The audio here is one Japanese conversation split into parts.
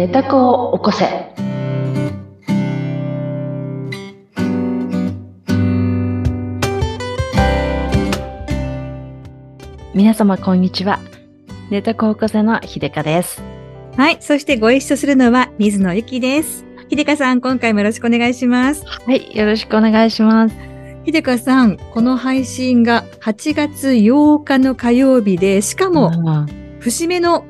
寝た子を起こせ。皆様こんにちは。寝た子を起こせの秀香です。はい。そしてご一緒するのは水野ゆきです。秀香さん、今回もよろしくお願いします。はい、よろしくお願いします。秀香さん、この配信が8月8日の火曜日で、しかも、うん節目の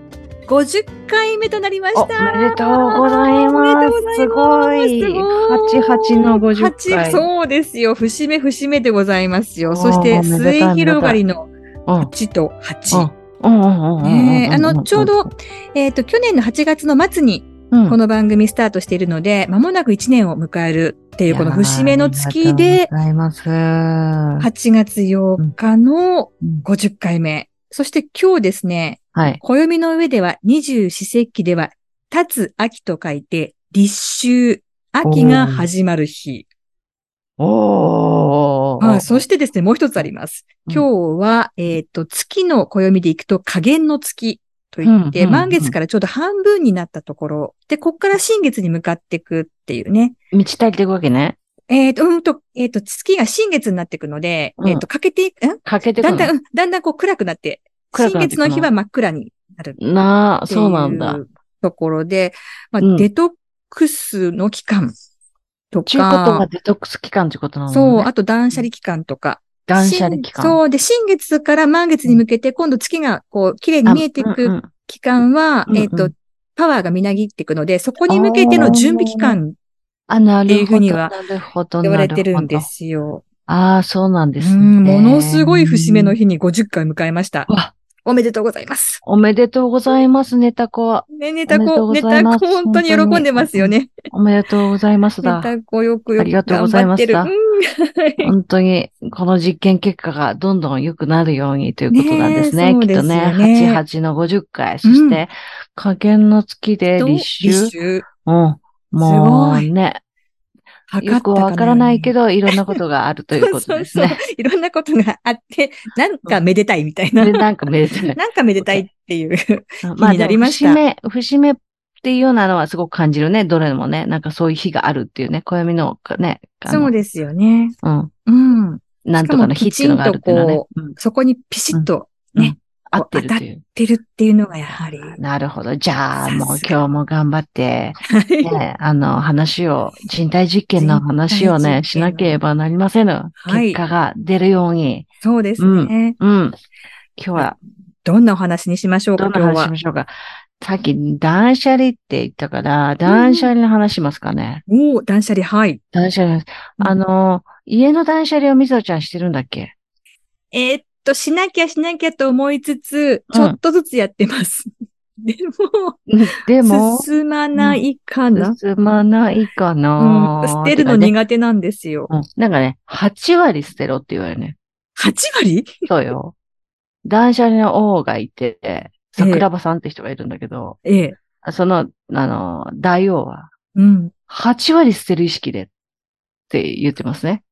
50回目となりましおた。めでとうございます。すごい。すごい88の50 8回。そうですよ。節目節目でございますよ。おーそして、末広がりのうん8と8。うんうんうんうんうんねえあの、ちょうど、えっ、と、去年の8月の末にうんこの番組スタートしているので、間もなく1年を迎えるっていうこの節目の月で、いやーありがとうございます。8月8日のうん50回目。そして今日ですね、はい。暦の上では二十四節気では、立つ秋と書いて、立秋、秋が始まる日。おー。あそしてですね、もう一つあります。うん今日は、えっ、と、月の暦でいくと、下限の月といって、うんうんうん満月からちょうど半分になったところ。で、こっから新月に向かっていくっていうね。満ち足りていくわけね。えっ、と、うんと、えっ、と、月が新月になっていくので、うんえっ、と、かけていく、ん？かけていくの？だんだん、うんだんだんこう暗くなって、新月の日は真っ暗になるなあ、そうなんだところで、まあうんデトックスの期間とちゅうことがか、デトックス期間ってことなのね。そう、あと断捨離期間とか。断捨離期間。新そう、で、新月から満月に向けて、今度月がこう、綺麗に見えていくあうんうん期間は、うんうんえっ、と、パワーがみなぎっていくので、そこに向けての準備期間あ、なってい。うふうには。言われてるんで。すよ。ああ、そうなんですね。うん、ものすごい節目の日に50回迎えました。わ、おめでとうございます。おめでとうございます、ネタ子。ね、ネタ子、ネタ子本当に喜んでますよね。おめでとうございますネだ。タ子よくよくありがとうございました頑張ってる。うん本当に、この実験結果がどんどん良くなるようにということなんですね。ねきっとね。ね88の50回。そして、加減の月でと立秋。立秋？うん。もうね、よくわからないけど、ど、いろんなことがあるということです そうね。そういろんなことがあって、なんかめでたいみたいな。で、なんかめでたい。なんかめでたいっていう。まあ、になりましたでも節目、節目っていうようなのはすごく感じるね。どれもね。なんかそういう日があるっていうね。暦のね。そうですよね。うん。うん。なんとかの日っていうのがあるっていうのはねそこにピシッと合ってるっていう。出るっていうのがやはり。なるほど。じゃあ、もう今日も頑張って、はいね、あの、話を、人体実験の話をね、しなければなりませぬ。はい結果が出るように。そうですね。うん。今日は、どんなお話にしましょうか、どんな話し。ましょうか。さっき、断捨離って言ったから、断捨離の話しますかね。おお、断捨離、はい。断捨離。うんあの、家の断捨離をみぞちゃんしてるんだっけ？えーっと、しなきゃしなきゃと思いつつ、うんちょっとずつやってます。でも、でも、進まないかな。進まないかうんな、捨てるの苦手なんですよ。うんなんかね、8割捨てろって言われるね。8割？そうよ。断捨離の王がいて、桜庭さんって人がいるんだけど、ええ。その、あの、大王は、うん。8割捨てる意識でって言ってますね。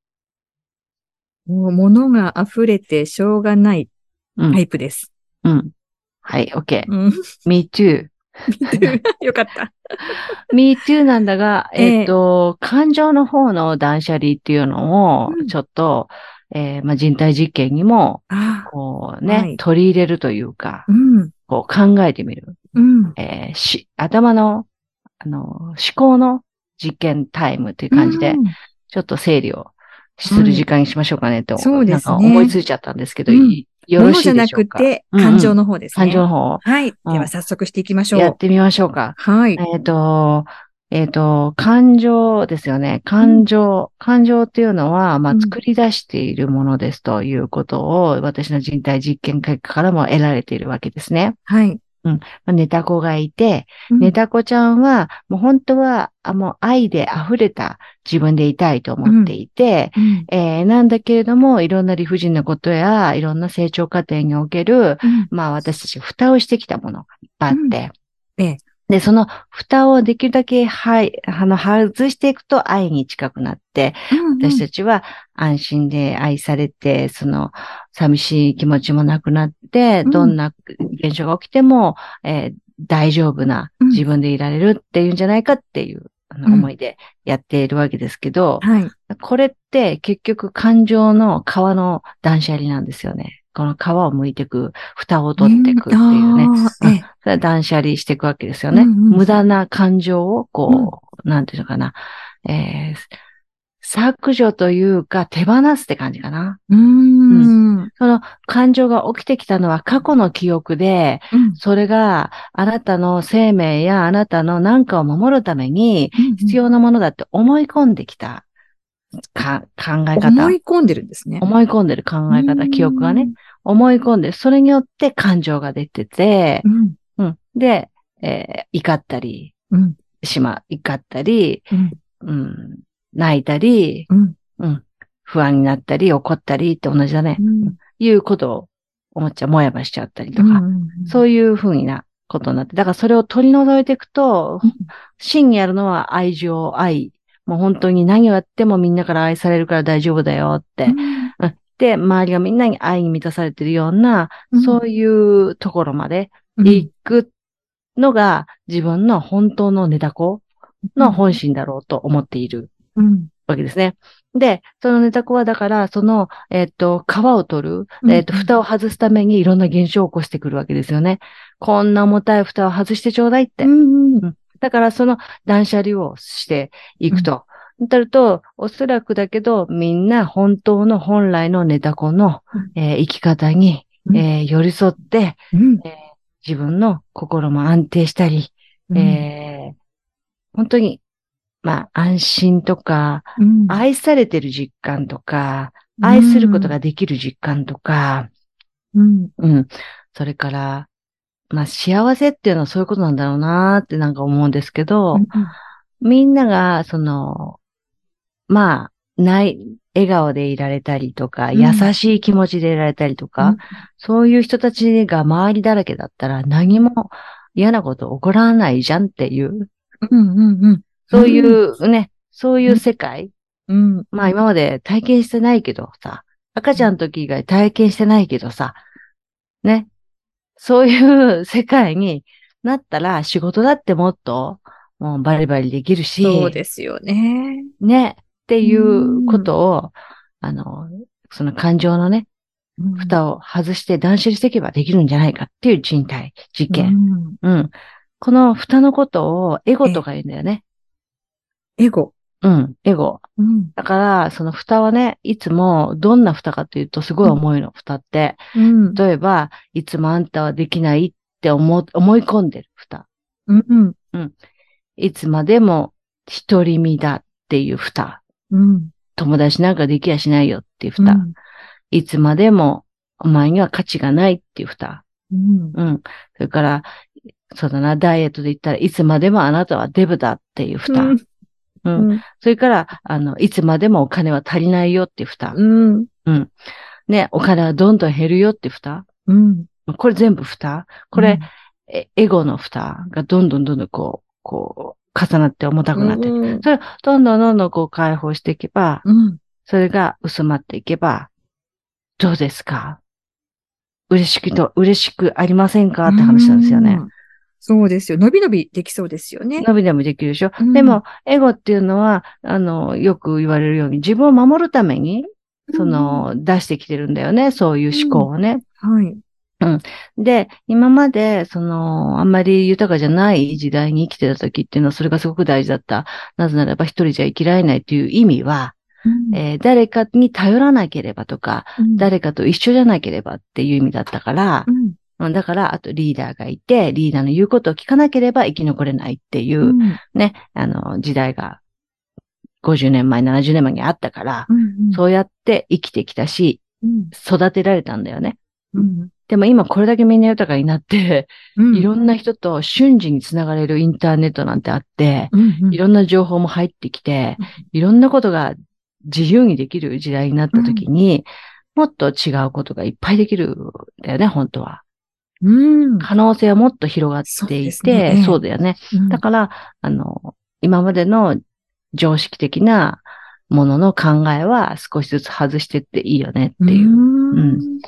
もう物が溢れてしょうがないうん。タイプです。うん。はい、OK. うん。me too. よかった。me too なんだが、えええっ、と、感情の方の断捨離っていうのをうん、ちょっと、えーまあ、人体実験にも。こうね、はい取り入れるというか、うん。こう考えてみる。うん。えーし、頭の、あの、思考の実験タイムっていう感じで、うんちょっと整理をする時間にしましょうかねと、そうですねなんか思いついちゃったんですけど、うんいよろし物じゃないでしょうか？くて、うんうん感情の方ですね。感情の方、はい。うんでは早速していきましょう。やってみましょうか。はい。えっ、と、えっ、と、感情ですよね。感情。感情っていうのは、まあう、ん作り出しているものですということを、私の人体実験結果からも得られているわけですね。はい。まあ、ネタ子がいて、うん。ネタ子ちゃんは、もう本当は、あもう愛で溢れた自分でいたいと思っていて、うん。えーなんだけれども、いろんな理不尽なことや、いろんな成長過程における、うん。まあ私たちが蓋をしてきたものがいっぱいあって、うん。ええ。で、その蓋をできるだけ、はい、あの、外していくと愛に近くなって、私たちは安心で愛されて、その、寂しい気持ちもなくなって、うんどんな現象が起きても、えー大丈夫な、う自分でいられるっていうんじゃないかっていう、あのうん思いでやっているわけですけど、はい。これって結局感情の皮の断捨離なんですよね。この皮を剥いていく、蓋を取っていくっていうね。断捨離していくわけですよね。うんうん無駄な感情を、こう、なんていうのかな。えー削除というか手放すって感じかな。うーん。その感情が起きてきたのは過去の記憶で、うんそれがあなたの生命やあなたの何かを守るために必要なものだって思い込んできたか考え方。思い込んでるんですね。思い込んでる考え方、記憶がね。。思い込んでる。それによって感情が出ててう、ん。うん。で、えー怒ったり、うん。しま、怒ったり、うん。うん、泣いたり、うん。うん、不安になったり、怒ったりって同じだね。うん。いうことを思っちゃう、もやもやしちゃったりとか、そういうふうなことになって、だからそれを取り除いていくとうん、真にあるのは愛情、愛。もう本当に何をやってもみんなから愛されるから大丈夫だよって。で、周りがみんなに愛に満たされてるような、うん。そういうところまでうん。行くのが自分の本当のネタ子の本心だろうと思っているうん。わけですね。で、そのネタ子はだから、その、えっ、と、皮を取る、えっ、と、蓋を外すためにいろん。な現象を起こしてくるわけですよね。こん。な重たい蓋を外してちょうだいって。だからその断捨離をしていくと。なると、おそらくだけど、みん。な本当の本来のネタ子の、えー生き方に、えー寄り添って、えー自分の心も安定したり、えー本当に、まあ、安心とか、うん愛されてる実感とか、愛することができる実感とか、うん。うん。それから、まあ、幸せっていうのはそういうことなんだろうなーってなんか思うんですけど、みんなが、その、まあ、ない、笑顔でいられたりとか、うん優しい気持ちでいられたりとか、そういう人たちが周りだらけだったら何も嫌なこと起こらないじゃんっていう、うん。うん。うん。そういうね、そういう世界。うん。まあ今まで体験してないけどさ、赤ちゃんの時以外体験してないけどさ、ね。そういう世界になったら仕事だってもっともうバリバリできるし、そうですよね。ね。っていうことを、あの、その感情のね、蓋を外して断捨離していけばできるんじゃないかっていう人体実験。うんうん。この蓋のことをエゴとか言うんだよね。エゴ。うん、エゴ。うん。だから、その蓋はね、いつもどんな蓋かというとすごい重いの、蓋って。うん。例えば、いつもあんたはできないって思、思い込んでる蓋。うん。いつまでも独り身だっていう蓋。うん。友達なんかできやしないよっていう蓋。いつまでもお前には価値がないっていう蓋。うん。うん。それから、そうだな、ダイエットで言ったらいつまでもあなたはデブだっていう蓋。うん。うん。それから、あの、いつまでもお金は足りないよっていう蓋。うん。ね、お金はどんどん減るよっていう蓋。うん。これ全部蓋。これ、えエゴの蓋がどんどんどんどんこう、こう、重なって重たくなって、うん。それをどんどんどんどんこう解放していけば、うん。それが薄まっていけば、どうですか？嬉しくと、嬉しくありませんか？って話なんですよね。うん。そうですよ。伸び伸びできそうですよね。伸び伸びできるでしょ、うんでも、エゴっていうのは、あの、よく言われるように、自分を守るために、その、出してきてるんだよね。そういう思考をね。はい。で、今まで、その、あんまり豊かじゃない時代に生きてた時っていうのは、それがすごく大事だった。なぜならば一人じゃ生きられないという意味は、えー誰かに頼らなければとか、うん、誰かと一緒じゃなければっていう意味だったからう、んうんだから、あとリーダーがいて、リーダーの言うことを聞かなければ生き残れないっていう、うん。ね、あの、時代が50年前、70年前にあったから、うんそうやって生きてきたし、うん。育てられたんだよね。うん。でも今これだけみんな豊かになって、うん。いろんな人と瞬時につながれるインターネットなんてあって、うんいろんな情報も入ってきて、いろんなことが自由にできる時代になった時に、もっと違うことがいっぱいできるんだよね、本当は。うん。可能性はもっと広がっていて、えそうだよね。うん。だから、あの、今までの常識的なものの考えは少しずつ外していっていいよねっていう。うん。うん。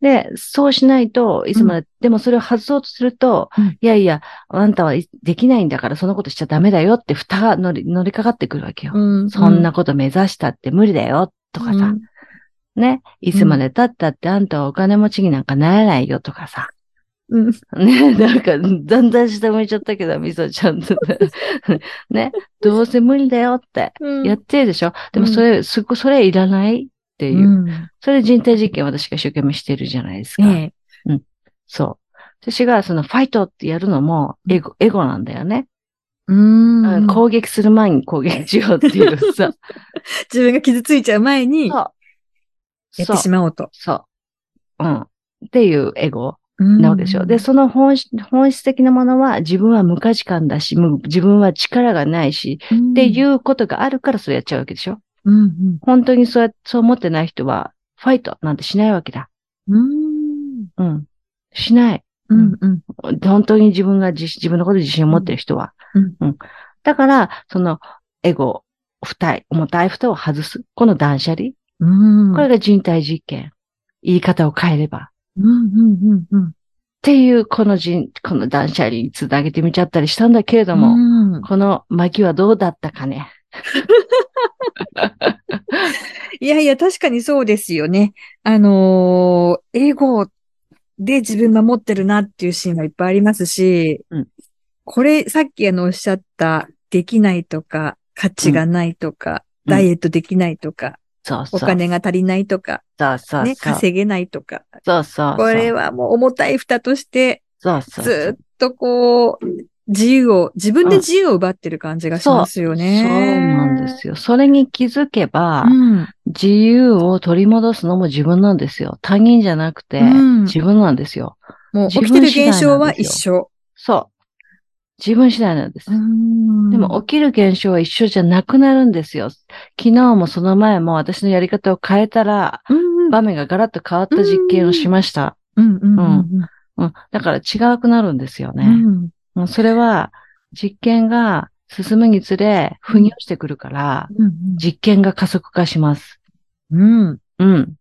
で、そうしないと、いつまで、でもそれを外そうとすると、うん。いやいや、あんたはいできないんだから、そのことしちゃダメだよって蓋が乗り、乗りかかってくるわけよ。うん。そんなこと目指したって無理だよ、とかさ。ね。いつまで経ったってあんたはお金持ちになんかならないよ、とかさ。うん。ね、なんか、だんだん下向いちゃったけど、みそちゃんとね。ね、どうせ無理だよってうん。やってるでしょ？でもそれ、すご、それいらないっていう。うん。それ人体実験私が一生懸命してるじゃないですか。ねそう。私がそのファイトってやるのもエゴ、エゴなんだよね。え。うん。うん攻撃する前に攻撃しようっていうさ。自分が傷ついちゃう前に、やそう。ってしまおうと。そう。うん。っていうエゴななわけでしょ。で、その本質本質的なものは自分は無価値観だし、む自分は力がないし、っていううことがあるからそれやっちゃうわけでしょ。ん。うん。本当にそうやそう思ってない人は、ファイトなんてしないわけだ。うん。うん。しない。うん。うん。本当に自分が自自分のことに自信を持ってる人は。うんだから、その、エゴ、負体、重たい蓋を外す。この断捨離。うん。これが人体実験。言い方を変えれば。うん。うん。うん。っていう、この人、この断捨離につなげてみちゃったりしたんだけれども、も、この巻はどうだったかね。いやいや、確かにそうですよね。あのー英語で自分守ってるなっていうシーンはいっぱいありますし、うんこれ、さっきあのおっしゃった、できないとか、価値がないとか、うんダイエットできないとか、そうそう。お金が足りないとか、そうそう。ね、稼げないとか、そうそう。これはもう重たい蓋として、そうそう。ずっとこう、自由を、自分で自由を奪ってる感じがしますよね。そうなんですよ。それに気づけば、うん。自由を取り戻すのも自分なんですよ。他人じゃなくて、うん自分なんですよ。もう起自きてる現象は一緒。そう。自分次第なんです。ででも起きる現象は一緒じゃなくなるんですよ。昨日もその前も私のやり方を変えたら、うん場面がガラッと変わった実験をしました。だから違くなるんですよね。うんうんそれは実験が進むにつれ、腑に落ちてくるから、うん実験が加速化します。うんうん。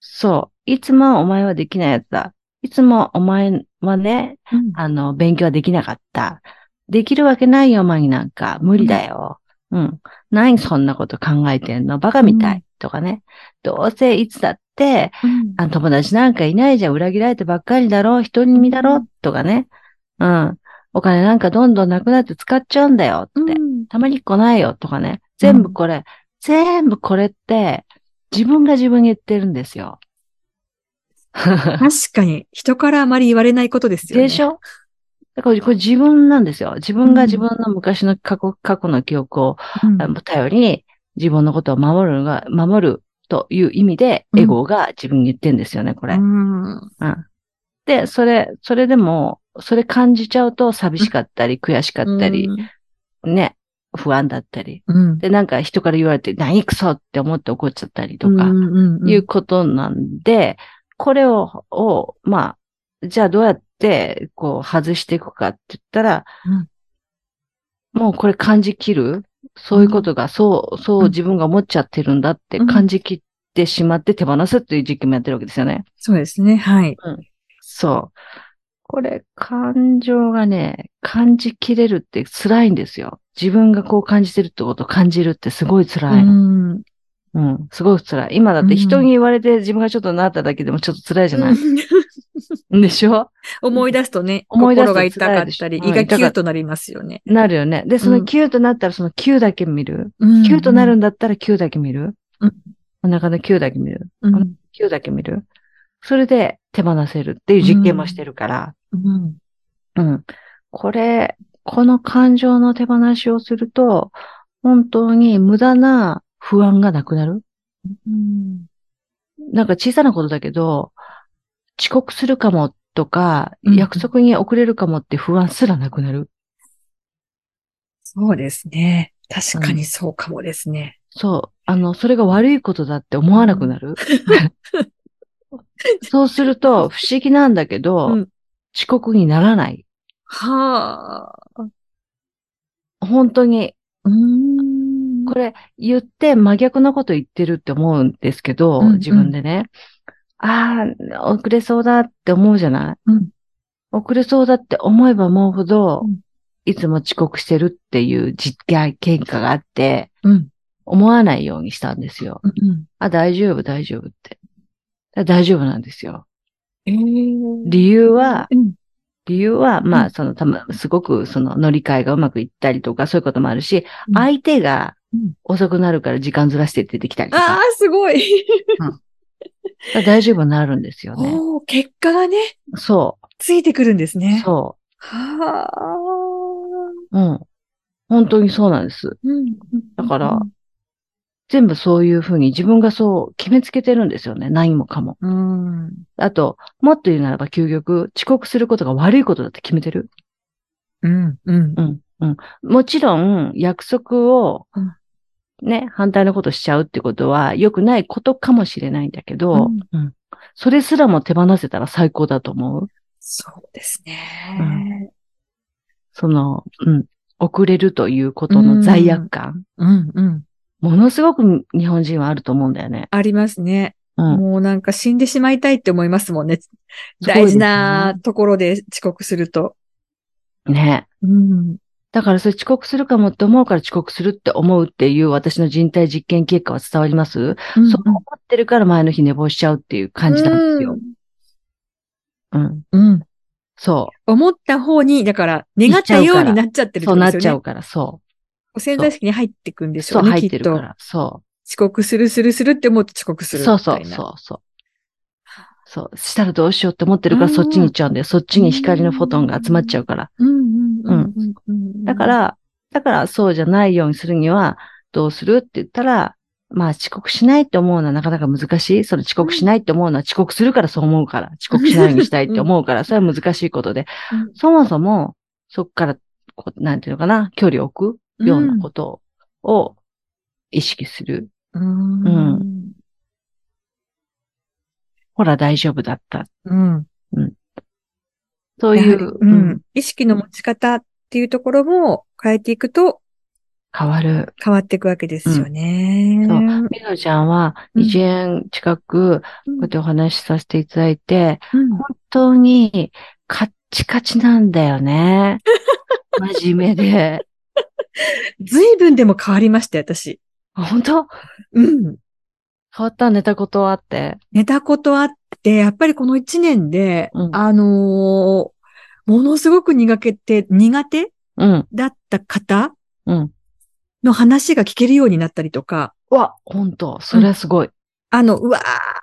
そう。いつもお前はできないやつだ。いつもお前はね、うんあの、勉強はできなかった。できるわけないよ、お前になんか。無理だよ。うん。何そんなこと考えてんの？バカみたい。うんとかね。どうせいつだって、うんあ友達なんかいないじゃん。裏切られてばっかりだろ。一人身だろ。とかね。うん。お金なんかどんどんなくなって使っちゃうんだよ。って。うんたまにっこないよ。とかね。全部これ、全部これって、自分が自分に言ってるんですよ。確かに、人からあまり言われないことですよね。でしょ？だからこれ自分なんですよ。自分が自分の昔の過去、過去の記憶を頼りに自分のことを守るのが、守るという意味で、うんエゴが自分に言ってんですよね、これ。うんうん。で、それ、それでも、それ感じちゃうと寂しかったり、悔しかったり、ね、不安だったり。うんで、なんか人から言われて、何クソって思って怒っちゃったりとか、うんうんうんいうことなんで、これを、を、まあ、じゃあどうやって、こう、外していくかって言ったら、もうこれ感じ切る？そういうことが、そう、そううん自分が思っちゃってるんだってうん感じ切ってしまって手放すっていう実験もやってるわけですよね。そうですね。はい。そう。これ、感情がね、感じ切れるって辛いんですよ。自分がこう感じてるってことを感じるってすごい辛いの。うんうん、すごい辛い。今だって人に言われて自分がちょっとなっただけでもちょっと辛いじゃない、でしょ？思い出すとね、思い出すと心が痛かったり、胃がキューとなりますよね。なるよね。で、そうんのキューとなったらそのキューだけ見る？キキューとなるんだったらキューだけ見る？うんお腹のキューだけ見る？うんキューだけ見る？それで手放せるっていう実験もしてるから。うんうん。これ、この感情の手放しをすると、本当に無駄な不安がなくなる？うんなんか小さなことだけど、遅刻するかもとか、うん約束に遅れるかもって不安すらなくなる？そうですね。確かにそうかもですね。そう。あの、それが悪いことだって思わなくなる？そうすると、不思議なんだけど、うん遅刻にならない。はあ。本当に、うんこれ言って真逆なこと言ってるって思うんですけど、うんうん自分でね。ああ、遅れそうだって思うじゃない？うん。遅れそうだって思えば思うほど、うんいつも遅刻してるっていう実験、喧嘩があって、うん。思わないようにしたんですよ。うん。あ、大丈夫、大丈夫って。大丈夫なんですよ。えー理由は、うん。理由は、まあ、うんその、たま、すごく、その、乗り換えがうまくいったりとか、そういうこともあるし、うん相手がうん遅くなるから時間ずらして出てきたりとああか、、すごい。大丈夫になるんですよね。おー結果がね、そついてくるんですう、ね。そはあ。う、うん。本当にそうなんです。うん。だから全部そういうふうに自分がそう決めつけてるんですよね。何もかも。うん。あと、もっと言うならば究極、遅刻することが悪いことだって決めてる？うん。うんう。ん。うん。もちろん、約束をうん、ね、反対のことしちゃうってことは良くないことかもしれないんだけど、うんうんそれすらも手放せたら最高だと思う。そうですね。その、うん。遅れるということの罪悪感。うん。うん。ものすごく日本人はあると思うんだよね。ありますね。うん。もうなんか死んでしまいたいって思いますもんね大事なところで遅刻すると。ね。うん。だからそれ遅刻するかもって思うから遅刻するって思うっていう私の人体実験結果は伝わります、そう思ってるから前の日寝坊しちゃうっていう感じなんですよ。うん。うん。うん。そ思った方に、だから、願ったようになっちゃってう。るってそうなっことですよね。ちゃうから、そう。潜在意識に入ってくんでしそう、ょうね、入っきっと。てるから。そ遅刻するするするって思うと遅刻すう。るそうそう。そう、そう。そう。したらどうしようって思ってるからうんそっちに行っちゃうんだよ。そっちに光のフォトンが集まっちゃうから。うんうん。だか、ら、だからそうじゃないようにするには、どうするって言ったら、まあ遅刻しないって思うのはなかなか難しい。それ遅刻しないって思うのは遅刻するからそう思うから。遅刻しないようにしたいって思うから、それは難しいことで。うんそもそも、そっから、こうなんていうのかな、距離を置くようなことを意識する。うん。うほら大丈夫だった。うん。そういう、ううんん。意識の持ち方っていうところも変えていくと変わる。変わっていくわけですよね。そうみのちゃんはうん2年近く、こうやってお話しさせていただいて、うん本当にカッチカチなんだよね。真面目で。随分でも変わりましたよ、私。あ本当？うん。変わった寝たことあって。寝たことあって、やっぱりこの一年で、うんあのーものすごく苦手て、苦手うん、だった方うん。の話が聞けるようになったりとか、うわ、本当それはすごい。あの、うわ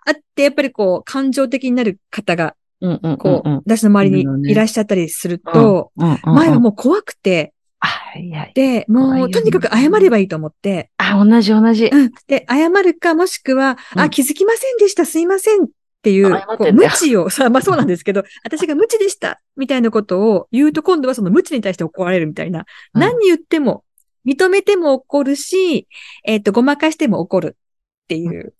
ーってやっぱりこう、感情的になる方が、こう、うん。私の周りにいらっしゃったりすると、前はもう怖くて、あ、いや、で、もう、とにかく謝ればいいと思って、あ、同じ同じ。うん。で、謝るか、もしくは、あ、うん気づきませんでした、すいませんっていう、こう無知を、さ、まあそうなんですけど、私が無知でした、みたいなことを言うと、今度はその無知に対して怒られるみたいな。うん何言っても、認めても怒るし、えっ、と、ごまかしても怒るっていう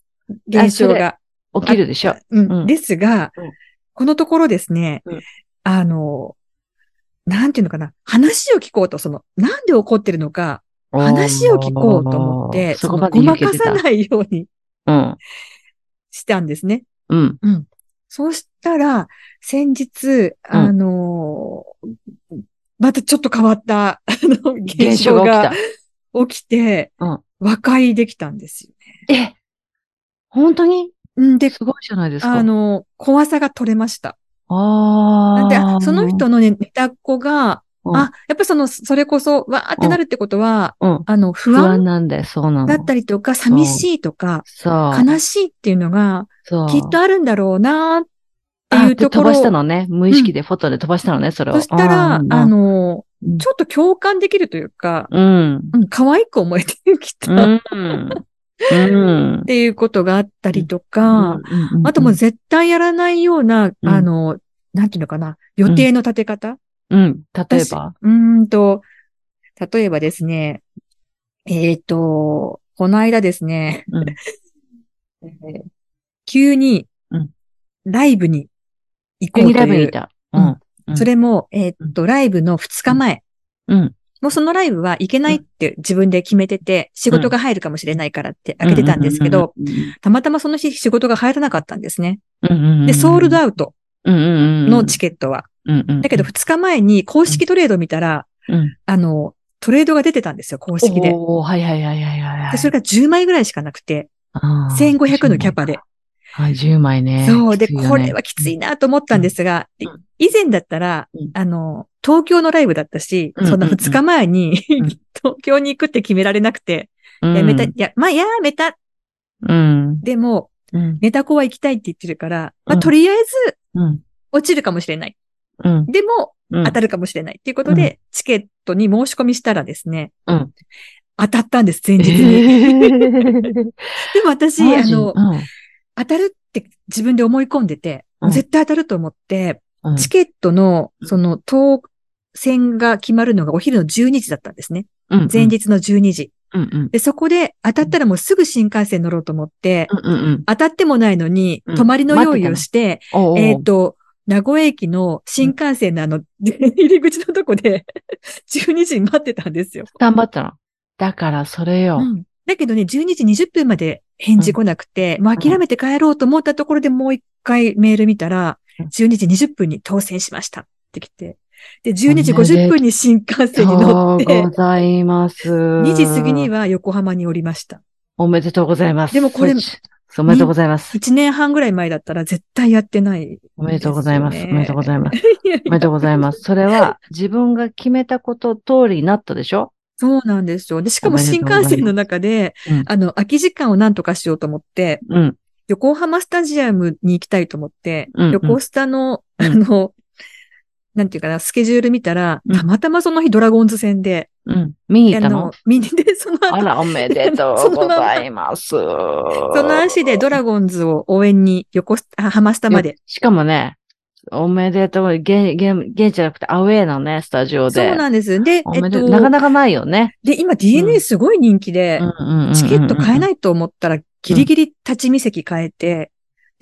現象が。起きるでしょ。うんうんですが、うんこのところですね、うんあの、なんていうのかな、話を聞こうと、その、なんで怒ってるのか、話を聞こうと思って、そこまそのごまかさないようにうん。したんですね。うん。うん。そうしたら、先日、あのーまたちょっと変わった、あの、現現象象がが起起きて、うん和解できたんですよきた。え、本当に？ね。んで、すごいじゃないですか。あの、怖さが取れました。ああ。なんで、あその人のね、寝た子が、うん、あ、やっぱその、それこそ、わーってなるってことは、うん。あの、不不安安なんだよ、そうなの。だったりとか、寂しいとか。悲しいっていうのが。きっとあるんだろうなってあいうところ飛ばしたのね。無意識でフォトで飛ばしたのね、それを。そしたら、うんあ、の、うんちょっと共感できるというか、うん。うん、可愛く思えてきた、っうん。うん。ていうことがあったりとか、うん。あともう、絶対やらないような、うん。あの、なんていうのかな、予定の立て方、うん。例えば？うーんと、例えばですね、えっ、と、この間ですね、うん。え ー急にうん、ライブに行こ急にうという。ライブにいた。うん。うん。それも、えっ、と、ライブの2日前。うん。もうそのライブは行けないって自分で決めてて、仕事が入るかもしれないからって開けてたんですけど、たまたまその日仕事が入らなかったんですね。で、ソールドアウトのチケットは。だけど2日前に公式トレード見たら、あの、トレードが出てたんですよ、公式で。はいはいはいはいはい。で、それが10枚ぐらいしかなくて、1500のキャパで。はい、10枚ね。そう。で、これはきついなと思ったんですが、以前だったら、あの、東京のライブだったし、そん。な2日前に 東京に行くって決められなくて、やめた、いや、まあ、やめた。うん。でも、ネタコは行きたいって言ってるから、まあ、とりあえず、落ちるかもしれない。うん、でも、当たるかもしれないっていうことで、チケットに申し込みしたらですね、うん、当たったんです、前日に。でも私、あの、当たるって自分で思い込んでて、絶対当たると思って、チケットの、その、当選が決まるのがお昼の12時だったんですね。うんうん、前日の12時、うんうん。で、そこで当たったらもうすぐ新幹線乗ろうと思って、うんうんうん、当たってもないのに、泊まりの用意をして、うん、えっ、ー、と、名古屋駅の新幹線のあの、入り口のとこで 12時に待ってたんですよ。頑張ったの。だからそれよ。うん、だけどね、12時20分まで返事来なくて、うん、もう諦めて帰ろうと思ったところでもう一回メール見たら、12時20分に当選しましたって来て、で、12時50分に新幹線に乗って、ございます。2時過ぎには横浜に降りました。おめでとうございます。でもこれ、おめでとうございます。1年半ぐらい前だったら絶対やってない、ね、おめでとうございます。おめでとうございます。おめでとうございます。それは自分が決めたこと通りになったでしょ？そうなんですよ。で、しかも新幹線の中で、うん、あの、空き時間を何とかしようと思って、うん、横浜スタジアムに行きたいと思って、うんうん、横スタの、あの、なんていうかな、スケジュール見たら、たまたまその日ドラゴンズ戦で、うん。見に行ったの？見にで、その後。あら、おめでとう ございます。その足でドラゴンズを応援に横、ハマスタまで。しかもね、おめでとう。現、現、現じゃなくてアウェーのね、スタジオで。そうなんです。で、えっと、なかなかないよね。で、今 DNA すごい人気で、チケット買えないと思ったら、ギリギリ立ち見席変えて、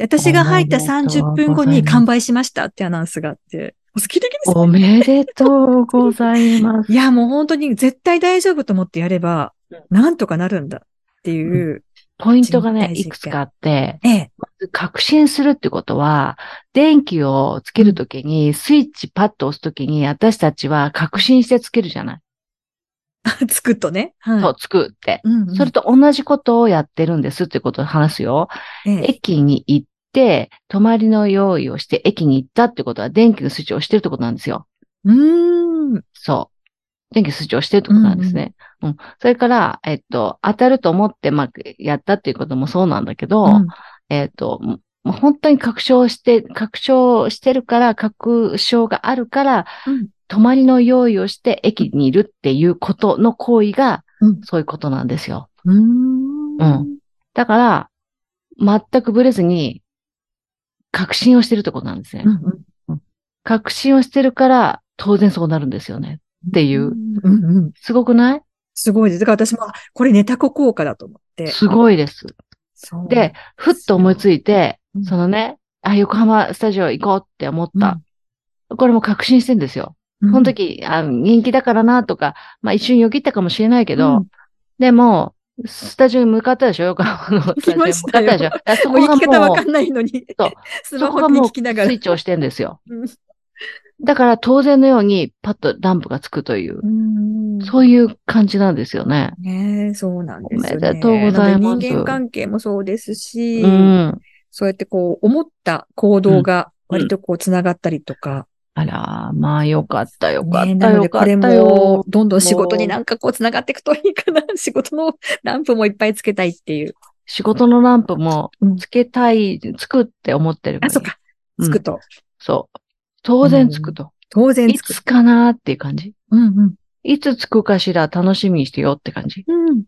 私が入った30分後に完売しましたってアナウンスがあって、好き的ですおめでとうございます。いや、もう本当に絶対大丈夫と思ってやれば、なんとかなるんだっていう。ポイントがね、いくつかあって、ええ、まず確信するってことは、電気をつけるときに、スイッチパッと押すときに、私たちは確信してつけるじゃない。つくとね。はい、そう、つくって、うんうん、それと同じことをやってるんですってことを話すよ。ええ、駅に行っ、泊まりの用意をして駅に行ったってことは、電気のスイッチを押してるってことなんですよ。うーん。そう。電気のスイッチを押してるってことなんですね。うん、うん、それから、えっと、当たると思って、まあ、やったっていうこともそうなんだけど、うん、えっと、本当に確証して、確証してるから、確証があるから、うん、泊まりの用意をして駅にいるっていうことの行為が、そういうことなんですよ。うん。うん。だから、全くブレずに、確信をしてるってことなんですね。うんうん、確信をしてるから、当然そうなるんですよね。っていう。うんうん、すごくない？すごいです。だから私も、これネタコ効果だと思って。すごいです。で、ふっと思いついて、そのね、あ、横浜スタジオ行こうって思った。うん、これも確信してんですよ。その時、あ人気だからなとか、まあ一瞬よぎったかもしれないけど、でも、スタジオに向かったでしょ？横浜のスタジオに向かったでしょ？そこがもう。行き方わかんないのに。そう。スマホで聞きながら。スイッチをしてんですよ。だから当然のようにパッとランプがつくという、うそういう感じなんですよね。ねそうなんですね。おめでとうございます。人間関係もそうですし、うん、そうやってこう思った行動が割とこう繋がったりとか、あら、まあよかった、よかった、ね、よかったよ。これも、どんどん仕事になんかこう繋がっていくといいかな。仕事のランプもいっぱいつけたいっていう。仕事のランプもつけたい、うん、つくって思ってるあ、そっか。つくと、うん、そう。当然つくと。うん、当然つく。いつかなっていう感じ？うんうん。いつつくかしら楽しみにしてよって感じ。うん。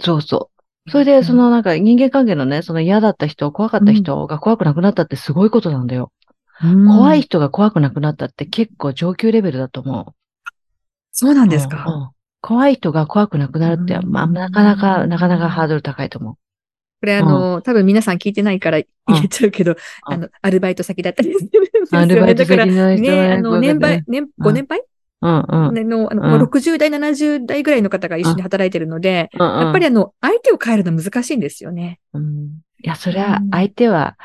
そうそう。それで、そのなんか人間関係のね、その嫌だった人、怖かった人が怖くなくなったってすごいことなんだよ。怖い人が怖くなくなったって結構上級レベルだと思う。そうなんですか、うんうん、怖い人が怖くなくなるって、まあ、なかなか、なかなかハードル高いと思う。これあの、うん、多分皆さん聞いてないから言っちゃうけど、あの、アルバイト先だったりするんですよね。アルバイト先の人ね、あの、年配、年、ご年配、うんうん。の、あの、うん。もう60代、70代ぐらいの方が一緒に働いてるので、ややっぱりあの、相手を変えるの難しいんですよね。うん、いや、そりゃうん、相手は、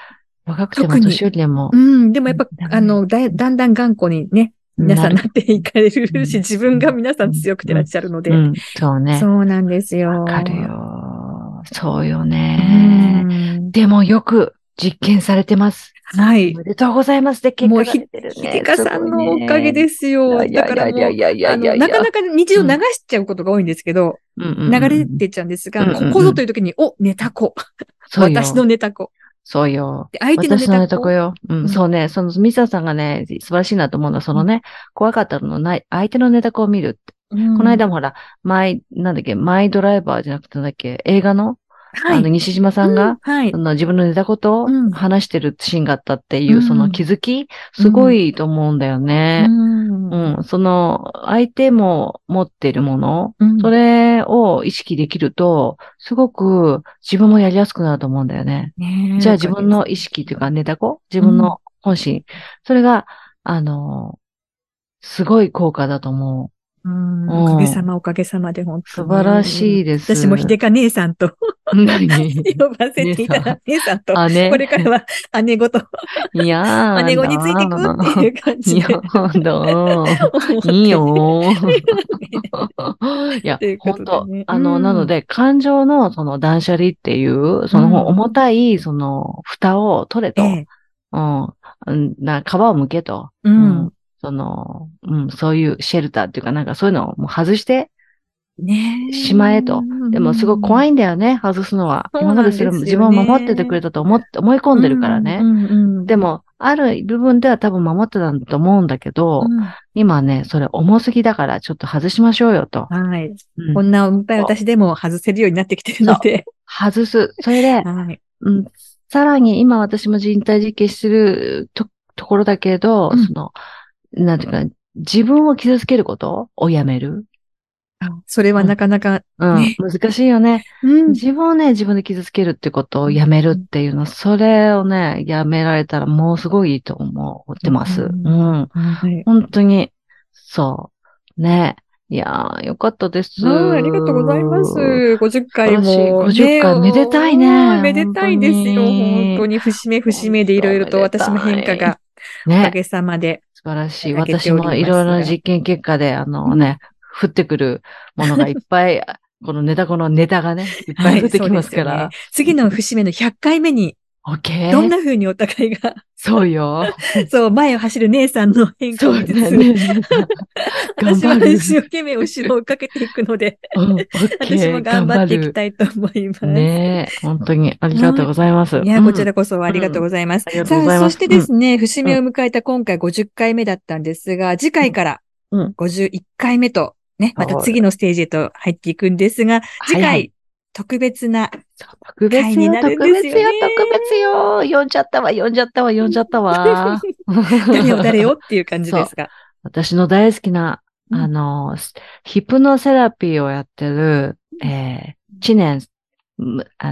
若くても特に。年寄りでも。う、ん、でもやっぱあの、だ、だんだん頑固にね、皆さんなっていかれるうんし、自分が皆さん強くてらっしゃるので。うん、そうね。そうなんですよ。わかるよ。そうようね。ん。でもよく実験されてます。はいお。めでとうございます。で、結もうひ果が出てるひね。でかさんのおかげですすよ。ごいね。だからもう、いやいやいやいやいやなかなか日常流しちゃうことが多いんですけど、流流れてっちゃうんですが、うんうんうんここぞという時に、お、ネタ子。そうよ。私のネタ子。そうよ。で相手のネ私のタ子。ネタ子よ。ううんん、そうね。その、ミサさんがね、素晴らしいなと思うのは、そのね、怖かったのない、相手のネタ子を見るって。うん。この間もほら、マイ、なんだっけ、マイドライバーじゃなくてなんだっけ、映画の、はい。あの、西島さんうんが、はい。あ。の自分のネタことうん。話してるシーンがあったっていうう、ん。その気づき、すごいと思うんだよね。うん。うん、その、相手も持っているもの、うん。それを意識できると、すごく自分もやりやすくなると思うんだよね。ねえじゃあ自分の意識というか、ネタ子自分の本心、それが、あの、すごい効果だと思おかげさま、おかげさまで、本う。当に素晴らしいです。私も秀香姉さんと何？呼ばせていただいて、姉さんと。これからは姉ごと、いやー姉子についていくっていう感じで。いやだ思っていいよ いやという、こ本とあの、うんなので、感情のその断捨離っていう、そのうん重たい、その、蓋を取れと。ええうん。うんな、皮を剥けと。ううんん。その、うん、そういうシェルターっていうか、なんかそういうのをもう外してねえしまえと。でもすごい怖いいんだよね、外すのは。今までそれも自分を守っててくれたと思って、思い込んでるからね。でも、も、ある部分では多分守ってたんだと思うんだけど、うん今ね、それ重すぎだからちょっと外しましょうよと。はい。うんこんな重たい私でも外せるようになってきてるので。外す。それで、はい。うん、さらに今私も人体実験してるとところだけど、うんその、なんていうか、自分を傷つけること？をやめる？それはなかなか、うん、ね難しいよね。うん自分をね、自分で傷つけるってことをやめるっていうの、それをね、やめられたらもうすごいいいと思ってます。ううんん。はい本当に、そう。ね。いやー、よかったです。はい、ありがとうございます。50回も。素晴らしい50回めでたいねうんめでたいですよ。本当に本当に節目節目でいろいろと私も変化が、おかね。げさまで。素晴らしい。私もいろいろな実験結果で、あのね、降ってくるものがいっぱい、このネタ、このネタがね、いっぱい降ってきますかはいら。そうですよね次の節目の100回目に、オッケー。どんな風にお互いが、そうよ。そう、前を走る姉さんの変化をですね。私は。一生懸命後ろをかけていくので、私も頑張っていきたいと思います。ねえ、本当に。ありがとうございます。い。や、うん。こちらこそありがとうございます。うん。うさあ、そしてですね、節目を迎えた今回50回目だったんですが、次回からうん。51回目と、ね、また次のステージへと入っていくんですが、次はいはい。回、特別な、特別よ、回になる特んですよね別よ、特別よ。読んじゃったわ、読んじゃったわ、読んじゃったわ。誰を誰をっていう感じですが。私の大好きな、うんあの、ヒプノセラピーをやってる、えー、知念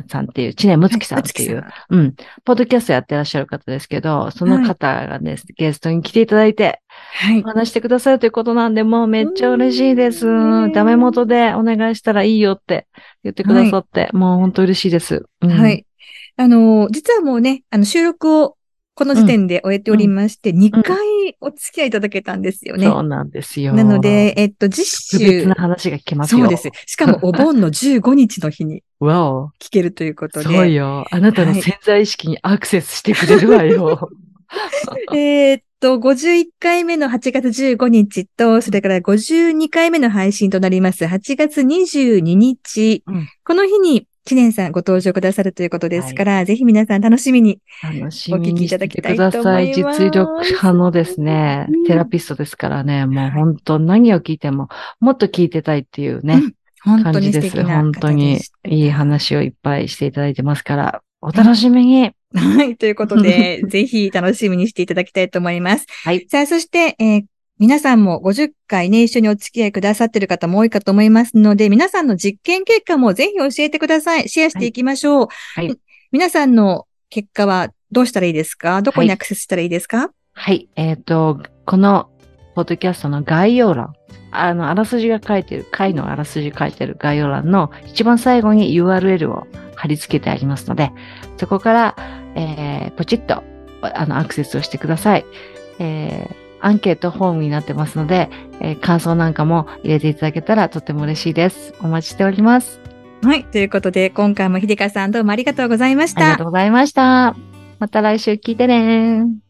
さんっていう、知念むつきさんっていう、はうん、ポッドキャストやってらっしゃる方ですけど、その方がね、ゲストに来ていただいて、はいお。話してくださるということなんで、もうめっちゃ嬉しいです。うんダメ元でお願いしたらいいよって言ってくださって、もう本当嬉しいです。うんはい。あの、実はもうね、あの、収録をこの時点で終えておりまして、2回お付き合いいただけたんですよね。そうなんですよ。なので、、えっと、実習特別な、話が聞けますよ。そうです。しかも お盆の15日の日にわお。聞けるということで。そうよ。あなたのはい潜在意識にアクセスしてくれるわよ。えーっと、51回目の8月15日と、それから52回目の配信となります8月22日。うんこの日に、知念さんご登場くださるということですから、ぜひ皆さん楽しみに。お聞きいたださい。きたいと思います実力派のですねうん、テラピストですからね、もう本当何を聞いても、もっと聞いてたいっていうね、本当感じです。に素敵な方本当にいい話をいっぱいしていただいてますから、お楽しみに。はい。ということで、ぜひ楽しみにしていただきたいと思います。はい。さあ、そして、えー皆さんも50回ね、一緒にお付き合いくださっている方も多いかと思いますので、皆さんの実験結果もぜひ教えてください。シェアしていきましょう。はい皆さんの結果はどうしたらいいですか？どこにアクセスしたらいいですか、はい。えっ、と、このポッドキャストの概要欄、あの、あらすじが書いてる、回のあらすじ書いてる概要欄の一番最後に URL を貼り付けてありますので、そこから、えー、ポチッと、あの、アクセスをしてください。えー、アンケートフォームになってますので、えー、感想なんかも入れていただけたらとても嬉しいです。お待ちしております。はい。ということで、今回も秀香さんどうもありがとうございました。ありがとうございました。また来週聞いてね